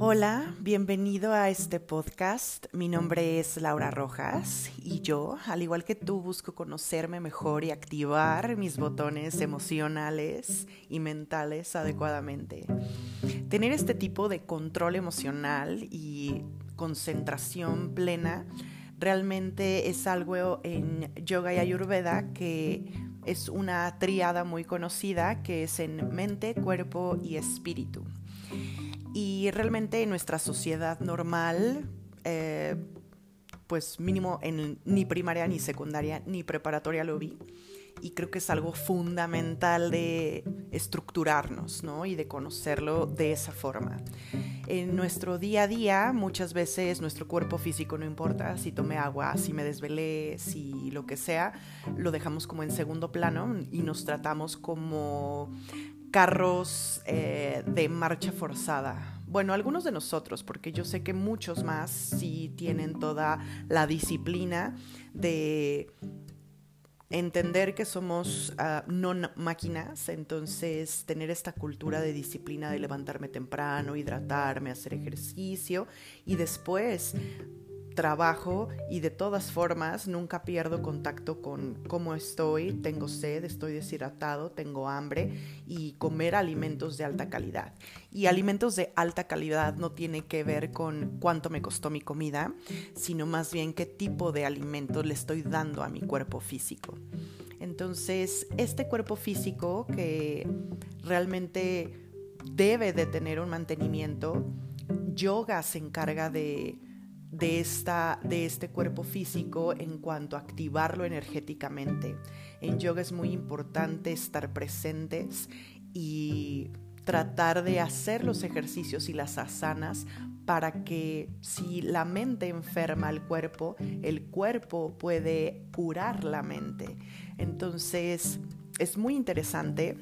Hola, bienvenido a este podcast. Mi nombre es Laura Rojas y yo, al igual que tú, busco conocerme mejor y activar mis botones emocionales y mentales adecuadamente. Tener este tipo de control emocional y concentración plena realmente es algo en yoga y ayurveda que es una triada muy conocida que es en mente, cuerpo y espíritu. Y realmente en nuestra sociedad normal, eh, pues mínimo en ni primaria, ni secundaria, ni preparatoria lo vi. Y creo que es algo fundamental de estructurarnos, ¿no? Y de conocerlo de esa forma. En nuestro día a día, muchas veces nuestro cuerpo físico no importa si tomé agua, si me desvelé, si lo que sea, lo dejamos como en segundo plano y nos tratamos como carros eh, de marcha forzada. Bueno, algunos de nosotros, porque yo sé que muchos más sí tienen toda la disciplina de entender que somos ah, no máquinas, entonces tener esta cultura de disciplina de levantarme temprano, hidratarme, hacer ejercicio y después trabajo y de todas formas nunca pierdo contacto con cómo estoy, tengo sed, estoy deshidratado, tengo hambre y comer alimentos de alta calidad. Y alimentos de alta calidad no tiene que ver con cuánto me costó mi comida, sino más bien qué tipo de alimento le estoy dando a mi cuerpo físico. Entonces, este cuerpo físico que realmente debe de tener un mantenimiento, yoga se encarga de de, esta, de este cuerpo físico en cuanto a activarlo energéticamente. En yoga es muy importante estar presentes y tratar de hacer los ejercicios y las asanas para que si la mente enferma al cuerpo, el cuerpo puede curar la mente. Entonces, es muy interesante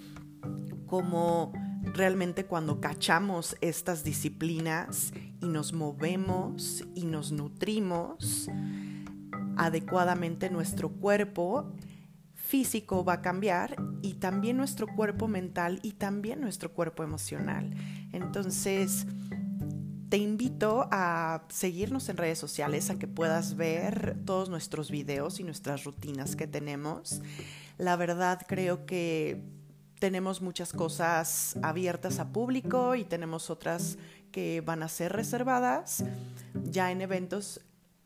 cómo realmente cuando cachamos estas disciplinas y nos movemos y nos nutrimos adecuadamente, nuestro cuerpo físico va a cambiar y también nuestro cuerpo mental y también nuestro cuerpo emocional. Entonces, te invito a seguirnos en redes sociales, a que puedas ver todos nuestros videos y nuestras rutinas que tenemos. La verdad creo que tenemos muchas cosas abiertas a público y tenemos otras que van a ser reservadas ya en eventos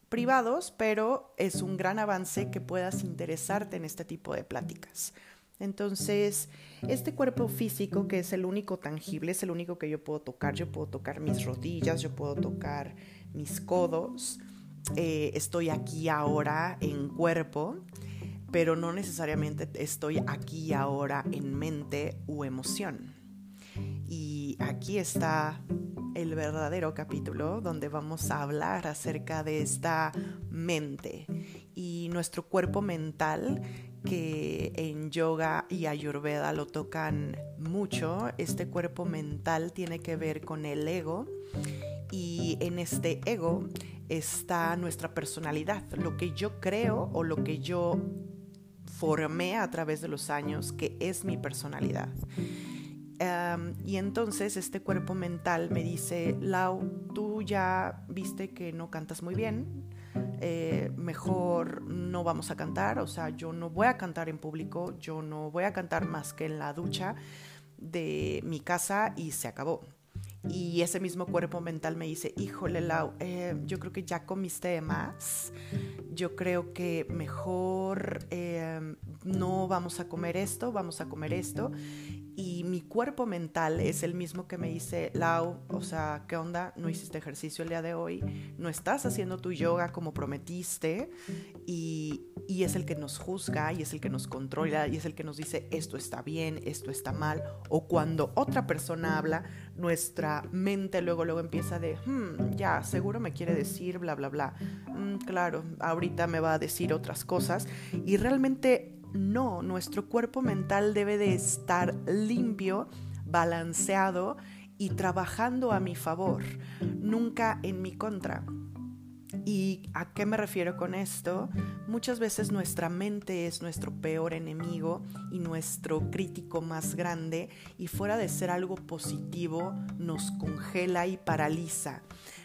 privados, pero es un gran avance que puedas interesarte en este tipo de pláticas. Entonces, este cuerpo físico, que es el único tangible, es el único que yo puedo tocar. Yo puedo tocar mis rodillas, yo puedo tocar mis codos. Eh, estoy aquí ahora en cuerpo pero no necesariamente estoy aquí ahora en mente u emoción. Y aquí está el verdadero capítulo donde vamos a hablar acerca de esta mente y nuestro cuerpo mental que en yoga y ayurveda lo tocan mucho. Este cuerpo mental tiene que ver con el ego y en este ego está nuestra personalidad, lo que yo creo o lo que yo formé a través de los años, que es mi personalidad. y entonces este cuerpo mental me dice, Lau, tú ya viste que no cantas muy bien, eh, mejor no vamos a cantar, o sea, yo no voy a cantar en público, yo no voy a cantar más que en la ducha de mi casa y se acabó. Y ese mismo cuerpo mental me dice, híjole, Lau, eh, yo creo que ya comiste más, yo creo que mejor eh, no vamos a comer esto, vamos a comer esto y mi cuerpo mental es el mismo que me dice, Lau, o sea, ¿qué onda? No hiciste ejercicio el día de hoy, no estás haciendo tu yoga como prometiste y, y, es el que nos juzga y es el que nos controla y es el que nos dice, esto está bien, esto está mal. O cuando otra persona habla, nuestra mente luego, luego empieza de, hmm, ya, seguro me quiere decir, bla, bla, bla. Mm, claro, ahorita me va a decir otras cosas y realmente no, nuestro cuerpo mental debe de estar limpio, balanceado y trabajando a mi favor, nunca en mi contra. ¿Y a qué me refiero con esto? Muchas veces nuestra mente es nuestro peor enemigo y nuestro crítico más grande y fuera de ser algo positivo nos congela y paraliza.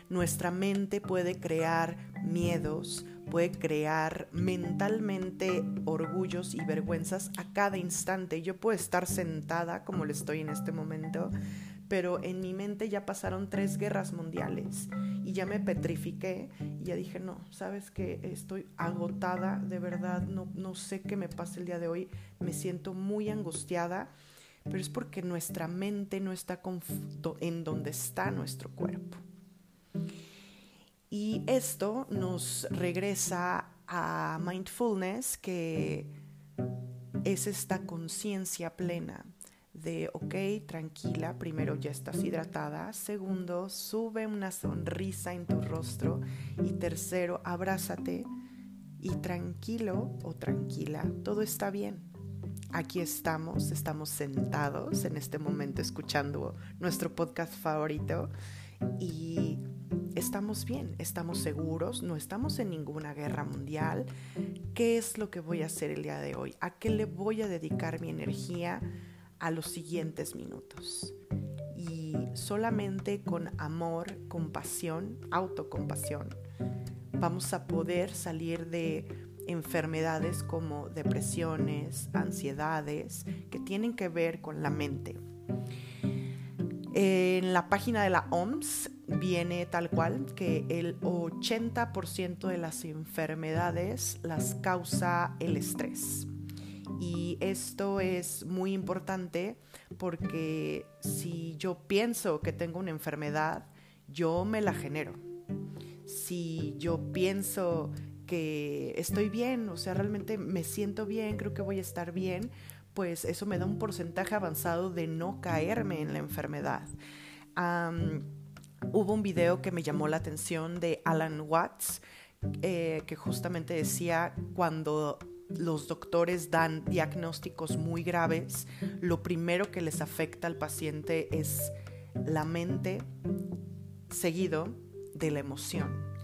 Nuestra mente puede crear miedos, puede crear mentalmente orgullos y vergüenzas a cada instante. Yo puedo estar sentada como lo estoy en este momento, pero en mi mente ya pasaron tres guerras mundiales y ya me petrifiqué y ya dije, no, sabes que estoy agotada, de verdad, no, no sé qué me pasa el día de hoy, me siento muy angustiada, pero es porque nuestra mente no está en donde está nuestro cuerpo. Y esto nos regresa a mindfulness, que es esta conciencia plena de, ok, tranquila, primero ya estás hidratada, segundo, sube una sonrisa en tu rostro y tercero, abrázate y tranquilo o tranquila, todo está bien. Aquí estamos, estamos sentados en este momento escuchando nuestro podcast favorito y estamos bien, estamos seguros, no estamos en ninguna guerra mundial. ¿Qué es lo que voy a hacer el día de hoy? ¿A qué le voy a dedicar mi energía a los siguientes minutos? Y solamente con amor, compasión, autocompasión, vamos a poder salir de enfermedades como depresiones, ansiedades, que tienen que ver con la mente. En la página de la OMS viene tal cual que el 80% de las enfermedades las causa el estrés. Y esto es muy importante porque si yo pienso que tengo una enfermedad, yo me la genero. Si yo pienso que estoy bien, o sea, realmente me siento bien, creo que voy a estar bien, pues eso me da un porcentaje avanzado de no caerme en la enfermedad. Hubo un video que me llamó la atención de Alan Watts, eh, que justamente decía cuando los doctores dan diagnósticos muy graves, lo primero que les afecta al paciente es la mente seguido de la emoción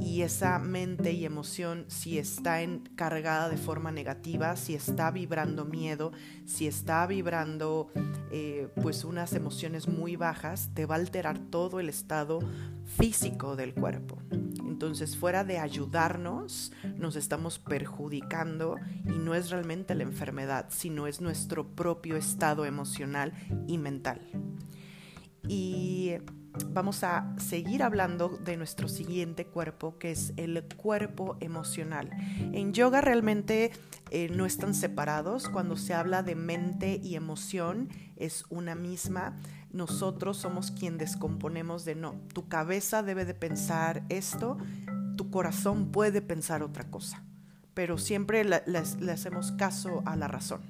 y esa mente y emoción, si está cargada de forma negativa, si está vibrando miedo, si está vibrando eh, pues unas emociones muy bajas, te va a alterar todo el estado físico del cuerpo. Entonces, fuera de ayudarnos, nos estamos perjudicando y no es realmente la enfermedad, sino es nuestro propio estado emocional y mental. Y vamos a seguir hablando de nuestro siguiente cuerpo, que es el cuerpo emocional. En yoga realmente eh, no están separados. Cuando se habla de mente y emoción, es una misma. Nosotros somos quien descomponemos de no, tu cabeza debe de pensar esto, tu corazón puede pensar otra cosa, pero siempre le hacemos caso a la razón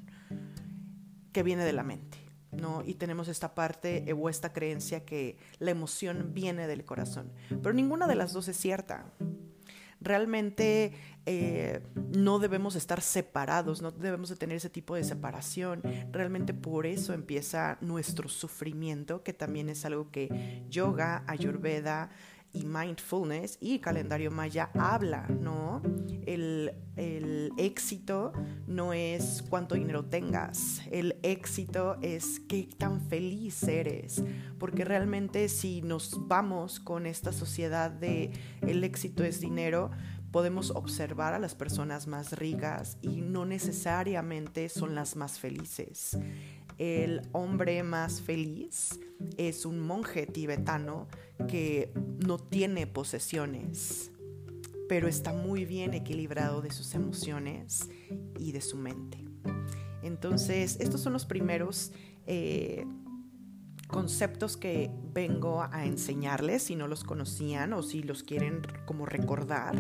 que viene de la mente. ¿No? Y tenemos esta parte o esta creencia que la emoción viene del corazón. Pero ninguna de las dos es cierta. Realmente eh, no debemos estar separados, no debemos de tener ese tipo de separación. Realmente por eso empieza nuestro sufrimiento, que también es algo que yoga, ayurveda, y mindfulness y calendario maya habla, ¿no? El, el, éxito no es cuánto dinero tengas, el éxito es qué tan feliz eres, porque realmente si nos vamos con esta sociedad de el éxito es dinero, podemos observar a las personas más ricas y no necesariamente son las más felices. El hombre más feliz es un monje tibetano que no tiene posesiones, pero está muy bien equilibrado de sus emociones y de su mente. Entonces, estos son los primeros eh, conceptos que vengo a enseñarles si no los conocían o si los quieren como recordar.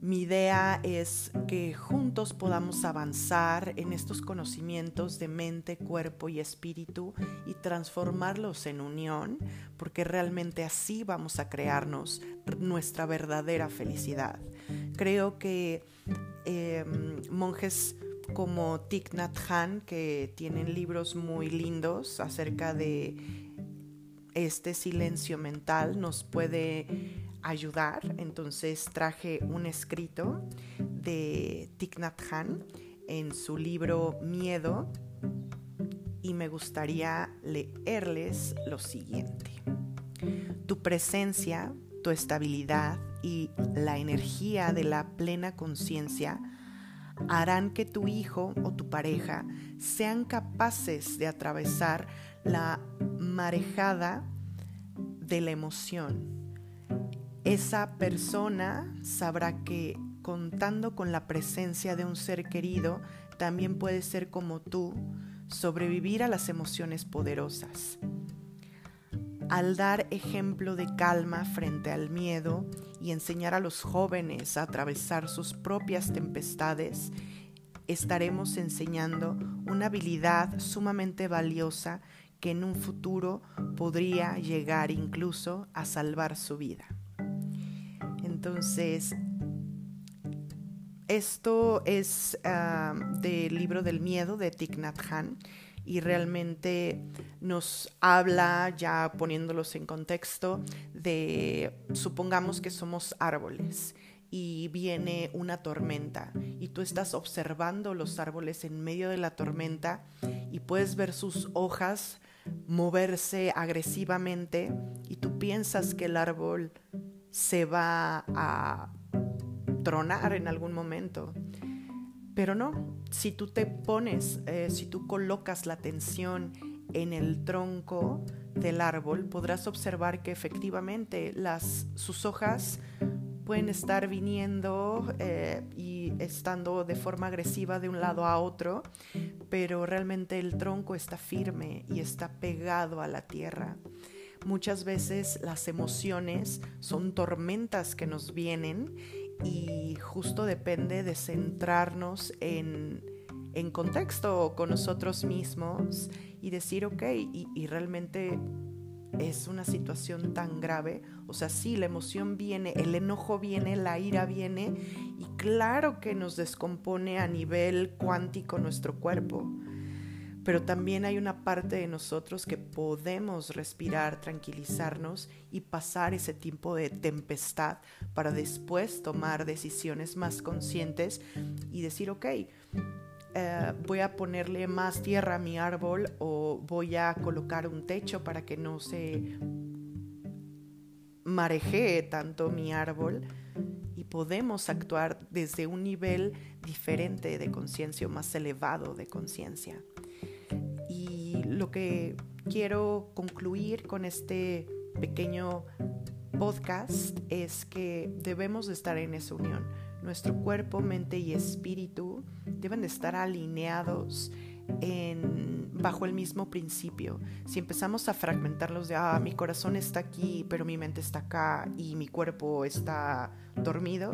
Mi idea es que juntos podamos avanzar en estos conocimientos de mente, cuerpo y espíritu y transformarlos en unión, porque realmente así vamos a crearnos nuestra verdadera felicidad. Creo que em, monjes como Thich Nhat Hanh, que tienen libros muy lindos acerca de este silencio mental nos puede ayudar. Entonces traje un escrito de Thich Nhat Hanh en su libro Miedo y me gustaría leerles lo siguiente. Tu presencia, tu estabilidad y la energía de la plena conciencia harán que tu hijo o tu pareja sean capaces de atravesar la marejada de la emoción. Esa persona sabrá que contando con la presencia de un ser querido, también puede ser como tú, sobrevivir a las emociones poderosas. Al dar ejemplo de calma frente al miedo y enseñar a los jóvenes a atravesar sus propias tempestades, estaremos enseñando una habilidad sumamente valiosa que en un futuro podría llegar incluso a salvar su vida. Entonces, esto es ah, del libro del miedo de Thich Nhat y realmente nos habla, ya poniéndolos en contexto, de supongamos que somos árboles y viene una tormenta y tú estás observando los árboles en medio de la tormenta y puedes ver sus hojas moverse agresivamente y tú piensas que el árbol se va a tronar en algún momento. Pero no, si tú te pones, eh, si tú colocas la atención en el tronco del árbol, podrás observar que efectivamente las, sus hojas pueden estar viniendo eh, y estando de forma agresiva de un lado a otro, pero realmente el tronco está firme y está pegado a la tierra. Muchas veces las emociones son tormentas que nos vienen y justo depende de centrarnos en, en contexto con nosotros mismos y decir, ok, y, y, realmente es una situación tan grave. O sea, sí, la emoción viene, el enojo viene, la ira viene y claro que nos descompone a nivel cuántico nuestro cuerpo pero también hay una parte de nosotros que podemos respirar, tranquilizarnos y pasar ese tiempo de tempestad para después tomar decisiones más conscientes y decir, ok, eh, voy a ponerle más tierra a mi árbol o voy a colocar un techo para que no se marejee tanto mi árbol. Y podemos actuar desde un nivel diferente de conciencia o más elevado de conciencia lo que quiero concluir con este pequeño podcast es que debemos de estar en esa unión. Nuestro cuerpo, mente y espíritu deben de estar alineados en, bajo el mismo principio. Si empezamos a fragmentarlos de, ah, mi corazón está aquí, pero mi mente está acá y mi cuerpo está dormido,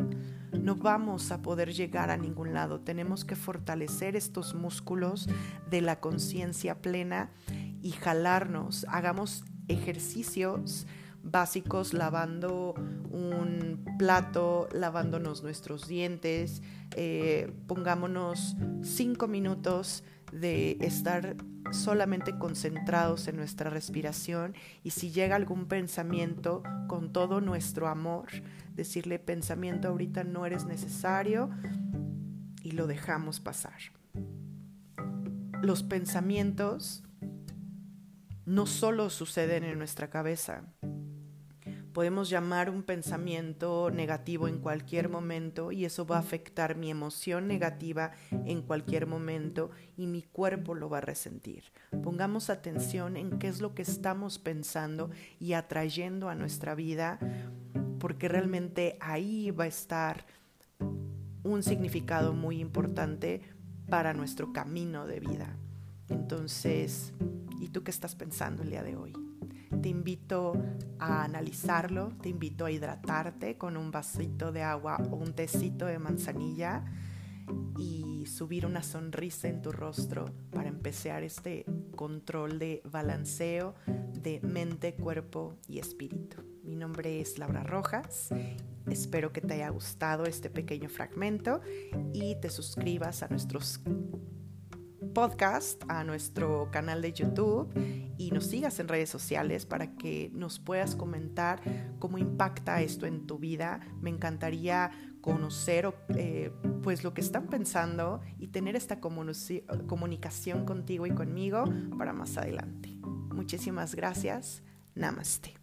no vamos a poder llegar a ningún lado. Tenemos que fortalecer estos músculos de la conciencia plena y jalarnos. Hagamos ejercicios básicos lavando un plato, lavándonos nuestros dientes, eh, pongámonos cinco minutos de estar solamente concentrados en nuestra respiración y si llega algún pensamiento con todo nuestro amor, decirle pensamiento ahorita no eres necesario y lo dejamos pasar. Los pensamientos no solo suceden en nuestra cabeza, Podemos llamar un pensamiento negativo en cualquier momento y eso va a afectar mi emoción negativa en cualquier momento y mi cuerpo lo va a resentir. Pongamos atención en qué es lo que estamos pensando y atrayendo a nuestra vida porque realmente ahí va a estar un significado muy importante para nuestro camino de vida. Entonces, ¿y tú qué estás pensando el día de hoy? Te invito a analizarlo, te invito a hidratarte con un vasito de agua o un tecito de manzanilla y subir una sonrisa en tu rostro para empezar este control de balanceo de mente, cuerpo y espíritu. Mi nombre es Laura Rojas. Espero que te haya gustado este pequeño fragmento y te suscribas a nuestros podcast, a nuestro canal de YouTube y nos sigas en redes sociales para que nos puedas comentar cómo impacta esto en tu vida. Me encantaría conocer eh, pues lo que están pensando y tener esta comunicación contigo y conmigo para más adelante. Muchísimas gracias. Namaste.